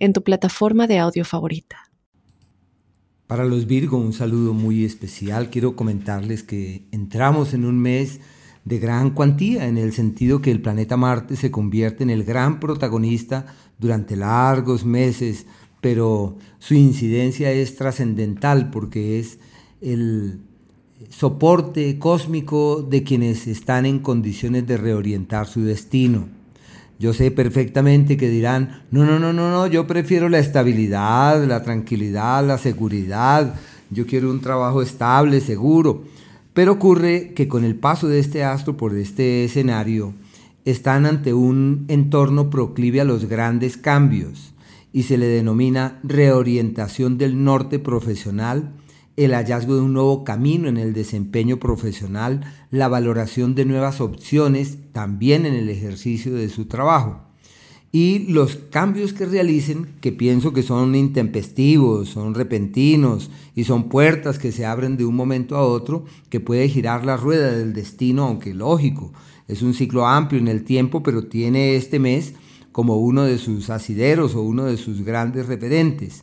en tu plataforma de audio favorita. Para los Virgo, un saludo muy especial. Quiero comentarles que entramos en un mes de gran cuantía, en el sentido que el planeta Marte se convierte en el gran protagonista durante largos meses, pero su incidencia es trascendental porque es el soporte cósmico de quienes están en condiciones de reorientar su destino. Yo sé perfectamente que dirán, no, no, no, no, no, yo prefiero la estabilidad, la tranquilidad, la seguridad, yo quiero un trabajo estable, seguro. Pero ocurre que con el paso de este astro por este escenario, están ante un entorno proclive a los grandes cambios y se le denomina reorientación del norte profesional el hallazgo de un nuevo camino en el desempeño profesional, la valoración de nuevas opciones también en el ejercicio de su trabajo. Y los cambios que realicen, que pienso que son intempestivos, son repentinos y son puertas que se abren de un momento a otro, que puede girar la rueda del destino, aunque lógico, es un ciclo amplio en el tiempo, pero tiene este mes como uno de sus asideros o uno de sus grandes referentes.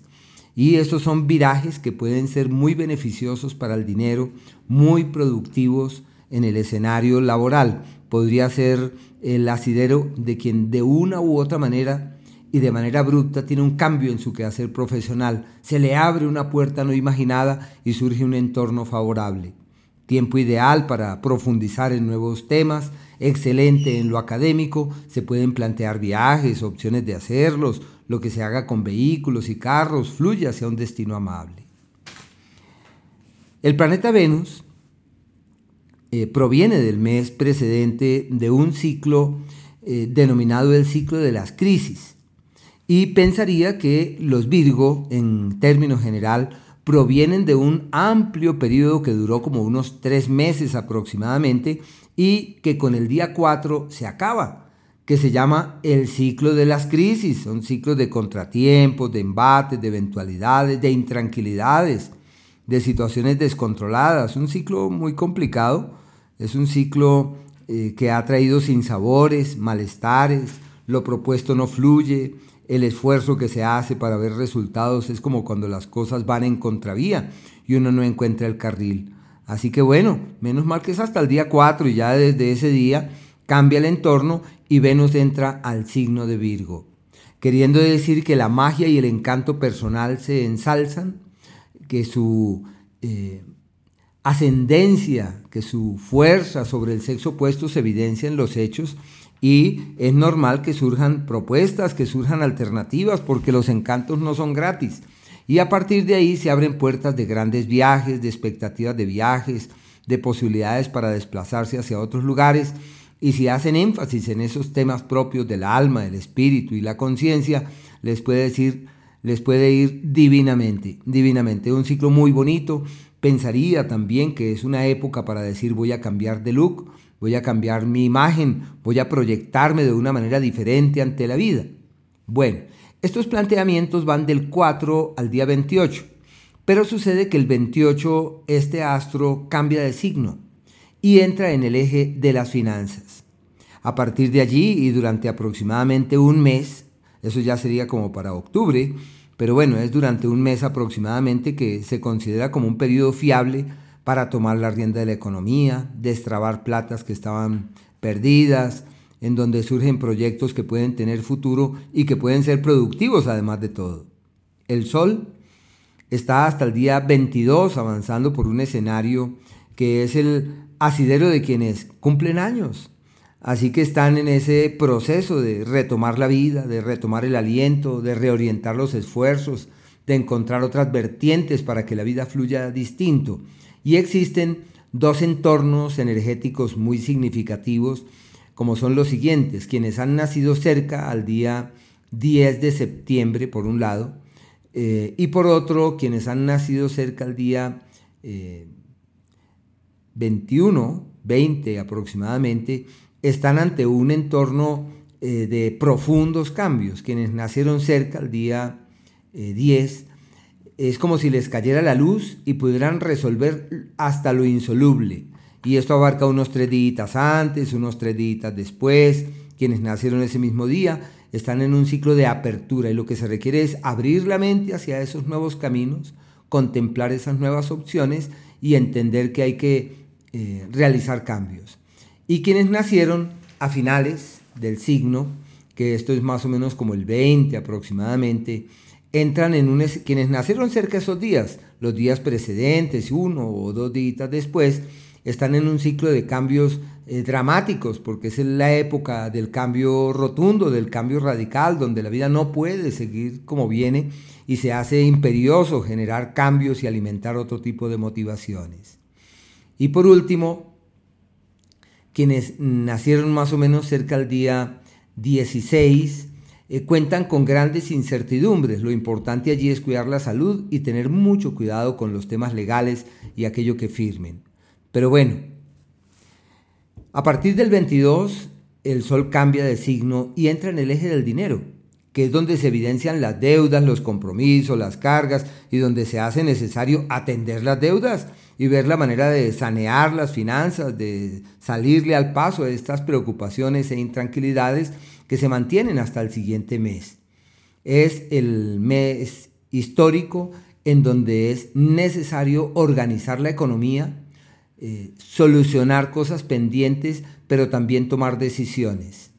Y estos son virajes que pueden ser muy beneficiosos para el dinero, muy productivos en el escenario laboral. Podría ser el asidero de quien de una u otra manera y de manera abrupta tiene un cambio en su quehacer profesional. Se le abre una puerta no imaginada y surge un entorno favorable. Tiempo ideal para profundizar en nuevos temas, excelente en lo académico, se pueden plantear viajes, opciones de hacerlos, lo que se haga con vehículos y carros fluye hacia un destino amable. El planeta Venus eh, proviene del mes precedente de un ciclo eh, denominado el ciclo de las crisis y pensaría que los Virgo, en términos general, provienen de un amplio periodo que duró como unos tres meses aproximadamente y que con el día 4 se acaba que se llama el ciclo de las crisis. Son ciclos de contratiempos, de embates, de eventualidades, de intranquilidades, de situaciones descontroladas. Un ciclo muy complicado. Es un ciclo eh, que ha traído sinsabores, malestares, lo propuesto no fluye, el esfuerzo que se hace para ver resultados es como cuando las cosas van en contravía y uno no encuentra el carril. Así que bueno, menos mal que es hasta el día 4 y ya desde ese día cambia el entorno y Venus entra al signo de Virgo, queriendo decir que la magia y el encanto personal se ensalzan, que su eh, ascendencia, que su fuerza sobre el sexo opuesto se evidencia en los hechos y es normal que surjan propuestas, que surjan alternativas, porque los encantos no son gratis. Y a partir de ahí se abren puertas de grandes viajes, de expectativas de viajes, de posibilidades para desplazarse hacia otros lugares y si hacen énfasis en esos temas propios del alma, del espíritu y la conciencia, les puede decir, les puede ir divinamente, divinamente. Un ciclo muy bonito. Pensaría también que es una época para decir voy a cambiar de look, voy a cambiar mi imagen, voy a proyectarme de una manera diferente ante la vida. Bueno, estos planteamientos van del 4 al día 28, pero sucede que el 28 este astro cambia de signo y entra en el eje de las finanzas. A partir de allí y durante aproximadamente un mes, eso ya sería como para octubre, pero bueno, es durante un mes aproximadamente que se considera como un periodo fiable para tomar la rienda de la economía, destrabar platas que estaban perdidas, en donde surgen proyectos que pueden tener futuro y que pueden ser productivos además de todo. El Sol está hasta el día 22 avanzando por un escenario que es el asidero de quienes cumplen años. Así que están en ese proceso de retomar la vida, de retomar el aliento, de reorientar los esfuerzos, de encontrar otras vertientes para que la vida fluya distinto. Y existen dos entornos energéticos muy significativos, como son los siguientes, quienes han nacido cerca al día 10 de septiembre, por un lado, Eh, y por otro, quienes han nacido cerca al día 21, eh, 20 aproximadamente, están ante un entorno eh, de profundos cambios. Quienes nacieron cerca al día 10, es como si les cayera la luz y pudieran resolver hasta lo insoluble. Y esto abarca unos tres días antes, unos tres días después. Quienes nacieron ese mismo día están en un ciclo de apertura y lo que se requiere es abrir la mente hacia esos nuevos caminos, contemplar esas nuevas opciones y entender que hay que eh, realizar cambios. Y quienes nacieron a finales del signo, que esto es más o menos como el 20 aproximadamente, entran en un... quienes nacieron cerca esos días, los días precedentes, uno o dos días después, están en un ciclo de cambios eh, dramáticos, porque es la época del cambio rotundo, del cambio radical, donde la vida no puede seguir como viene y se hace imperioso generar cambios y alimentar otro tipo de motivaciones. Y por último, quienes nacieron más o menos cerca del día 16, eh, cuentan con grandes incertidumbres. Lo importante allí es cuidar la salud y tener mucho cuidado con los temas legales y aquello que firmen. Pero bueno, a partir del 22, el Sol cambia de signo y entra en el eje del dinero, que es donde se evidencian las deudas, los compromisos, las cargas y donde se hace necesario atender las deudas y ver la manera de sanear las finanzas, de salirle al paso de estas preocupaciones e intranquilidades que se mantienen hasta el siguiente mes. Es el mes histórico en donde es necesario organizar la economía, eh, solucionar cosas pendientes, pero también tomar decisiones.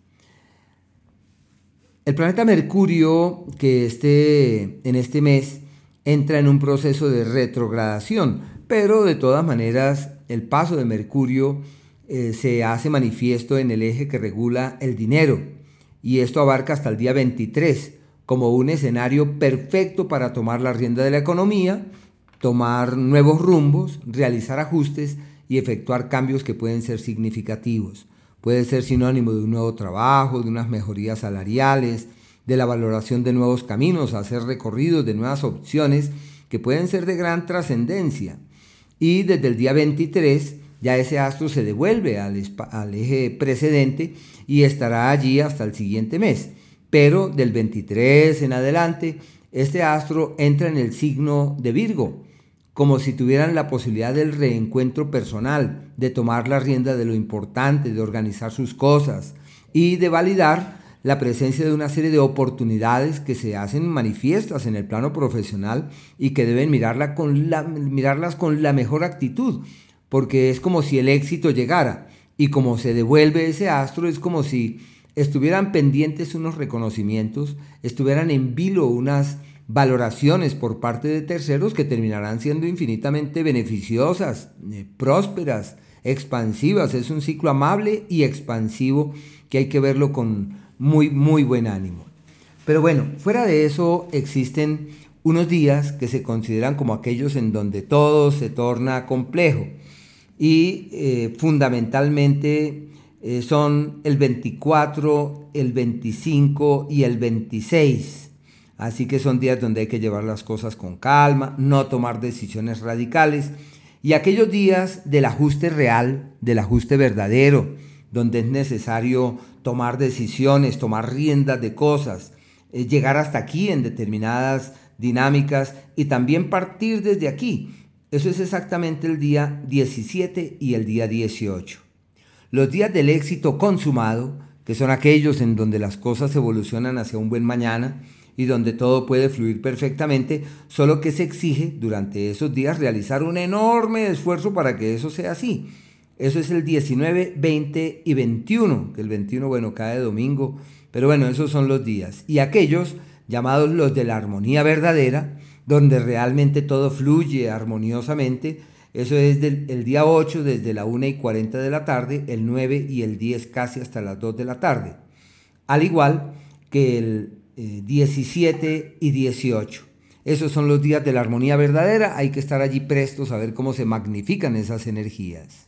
El planeta Mercurio, que esté en este mes, entra en un proceso de retrogradación, pero de todas maneras el paso de Mercurio eh, se hace manifiesto en el eje que regula el dinero, y esto abarca hasta el día 23, como un escenario perfecto para tomar la rienda de la economía, tomar nuevos rumbos, realizar ajustes y efectuar cambios que pueden ser significativos. Puede ser sinónimo de un nuevo trabajo, de unas mejorías salariales, de la valoración de nuevos caminos, hacer recorridos de nuevas opciones que pueden ser de gran trascendencia. Y desde el día 23 ya ese astro se devuelve al, eje precedente y estará allí hasta el siguiente mes. Pero del 23 en adelante, este astro entra en el signo de Virgo como si tuvieran la posibilidad del reencuentro personal, de tomar la rienda de lo importante, de organizar sus cosas y de validar la presencia de una serie de oportunidades que se hacen manifiestas en el plano profesional y que deben mirarla con la, mirarlas con la mejor actitud, porque es como si el éxito llegara y como se devuelve ese astro es como si estuvieran pendientes unos reconocimientos, estuvieran en vilo unas valoraciones por parte de terceros que terminarán siendo infinitamente beneficiosas, eh, prósperas, expansivas. Es un ciclo amable y expansivo que hay que verlo con muy, muy buen ánimo. Pero bueno, fuera de eso existen unos días que se consideran como aquellos en donde todo se torna complejo y eh, fundamentalmente eh, son el 24, el 25 y el 26 Así que son días donde hay que llevar las cosas con calma, no tomar decisiones radicales. Y aquellos días del ajuste real, del ajuste verdadero, donde es necesario tomar decisiones, tomar riendas de cosas, eh, llegar hasta aquí en determinadas dinámicas y también partir desde aquí. Eso es exactamente el día 17 y el día 18. Los días del éxito consumado, que son aquellos en donde las cosas evolucionan hacia un buen mañana, y donde todo puede fluir perfectamente, solo que se exige durante esos días realizar un enorme esfuerzo para que eso sea así. Eso es el 19, 20 y 21, que el 21, bueno, cae domingo, pero bueno, esos son los días. Y aquellos llamados los de la armonía verdadera, donde realmente todo fluye armoniosamente, eso es el día 8 desde la 1 y 40 de la tarde, el 9 y el 10 casi hasta las 2 de la tarde. Al igual que el 17 eh, y 18. Esos son los días de la armonía verdadera. Hay que estar allí prestos a ver cómo se magnifican esas energías.